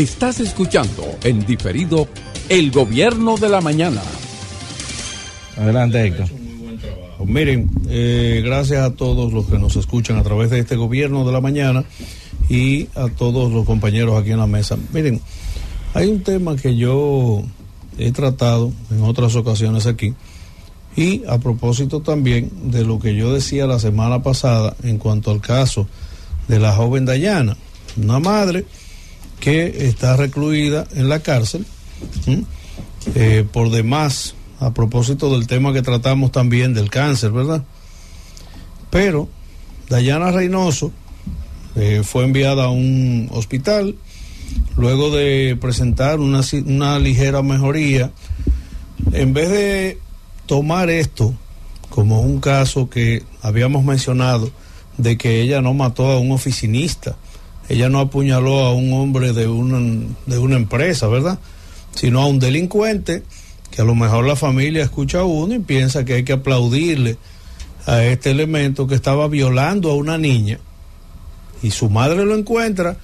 Estás escuchando en diferido El Gobierno de la Mañana. Adelante, Héctor. Pues miren, eh, gracias a todos los que nos escuchan a través de este Gobierno de la Mañana y a todos los compañeros aquí en la mesa. Miren, hay un tema que yo he tratado en otras ocasiones aquí y a propósito también de lo que yo decía la semana pasada en cuanto al caso de la joven Dayana, una madre que está recluida en la cárcel eh, por demás a propósito del tema que tratamos también del cáncer, ¿verdad? Pero Dayana Reynoso eh, fue enviada a un hospital luego de presentar una, una ligera mejoría. En vez de tomar esto como un caso que habíamos mencionado de que ella no mató a un oficinista, ella no apuñaló a un hombre de una, de una empresa, ¿verdad? Sino a un delincuente que a lo mejor la familia escucha a uno y piensa que hay que aplaudirle a este elemento que estaba violando a una niña y su madre lo encuentra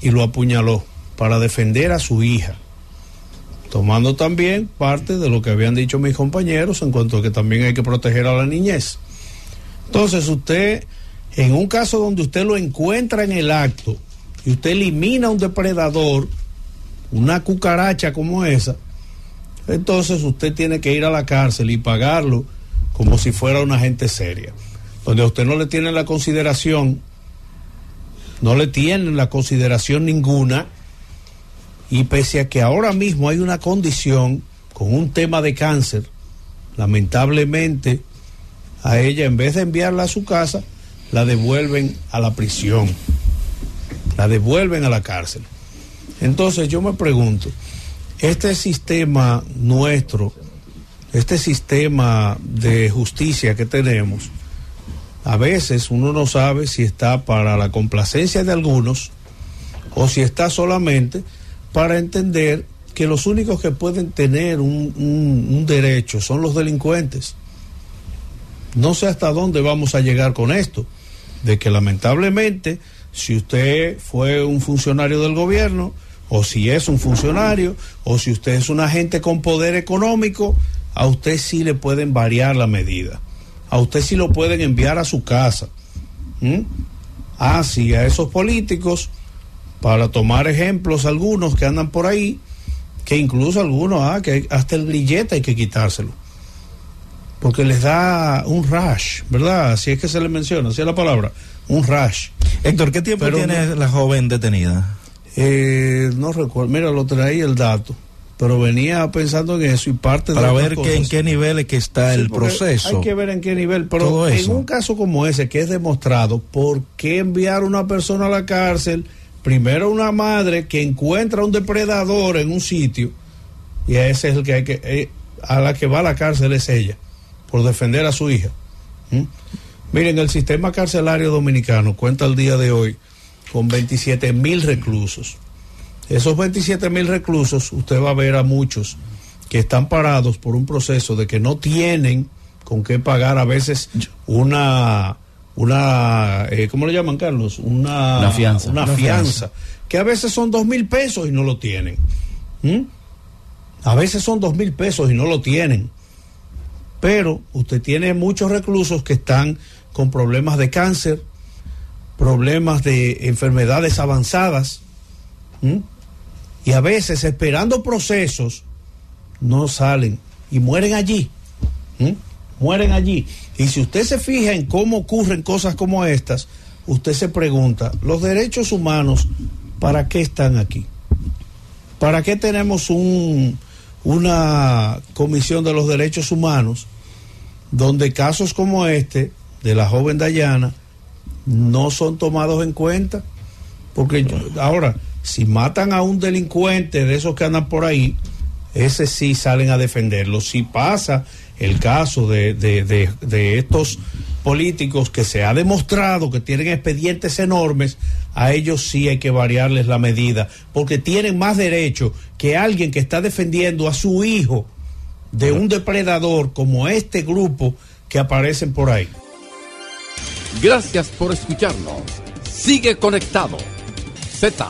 y lo apuñaló para defender a su hija tomando también parte de lo que habían dicho mis compañeros en cuanto a que también hay que proteger a la niñez. Entonces usted, en un caso donde usted lo encuentra en el acto y usted elimina un depredador, una cucaracha como esa, entonces usted tiene que ir a la cárcel y pagarlo como si fuera una gente seria, donde a usted no le tiene la consideración, no le tienen la consideración ninguna y pese a que ahora mismo hay una condición con un tema de cáncer, lamentablemente a ella en vez de enviarla a su casa, la devuelven a la prisión, la devuelven a la cárcel. Entonces yo me pregunto, este sistema nuestro, este sistema de justicia que tenemos, a veces uno no sabe si está para la complacencia de algunos o si está solamente para entender que los únicos que pueden tener un, derecho son los delincuentes. No sé hasta dónde vamos a llegar con esto, de que lamentablemente, si usted fue un funcionario del gobierno, o si es un funcionario, o si usted es un agente con poder económico, a usted sí le pueden variar la medida. A usted sí lo pueden enviar a su casa. ¿Mm? Ah, sí, a esos políticos para tomar ejemplos algunos que andan por ahí, que incluso algunos, ah, que hasta el grillete hay que quitárselo. Porque les da un rash, ¿verdad? Así es que se le menciona, así es la palabra, un rash. Héctor, ¿qué tiempo tiene la joven detenida? Eh, no recuerdo, mira, lo traí el dato, pero venía pensando en eso y parte Para ver que en qué nivel es que está el proceso. Hay que ver en qué nivel, pero en un caso como ese que es demostrado, ¿por qué enviar a una persona a la cárcel? primero una madre que encuentra un depredador en un sitio y a ese es el que hay que eh, a la que va a la cárcel es ella por defender a su hija. Miren, el sistema carcelario dominicano cuenta el día de hoy con 27 mil reclusos. Esos 27 mil reclusos, usted va a ver a muchos que están parados por un proceso de que no tienen con qué pagar a veces una una, eh, ¿cómo le llaman, Carlos? Una, fianza. Una, fianza, que a veces son dos mil pesos y no lo tienen. ¿Mm? A veces son dos mil pesos y no lo tienen. Pero usted tiene muchos reclusos que están con problemas de cáncer, problemas de enfermedades avanzadas, y a veces esperando procesos no salen y mueren allí. Mueren allí. Y si usted se fija en cómo ocurren cosas como estas, usted se pregunta, ¿los derechos humanos para qué están aquí? ¿Para qué tenemos un, una comisión de los derechos humanos donde casos como este de la joven Dayana no son tomados en cuenta? Porque ahora, si matan a un delincuente de esos que andan por ahí, ese sí salen a defenderlo. Si pasa el caso de, de, estos políticos que se ha demostrado que tienen expedientes enormes, a ellos sí hay que variarles la medida, porque tienen más derecho que alguien que está defendiendo a su hijo de un depredador como este grupo que aparecen por ahí. Gracias por escucharnos. Sigue conectado. Z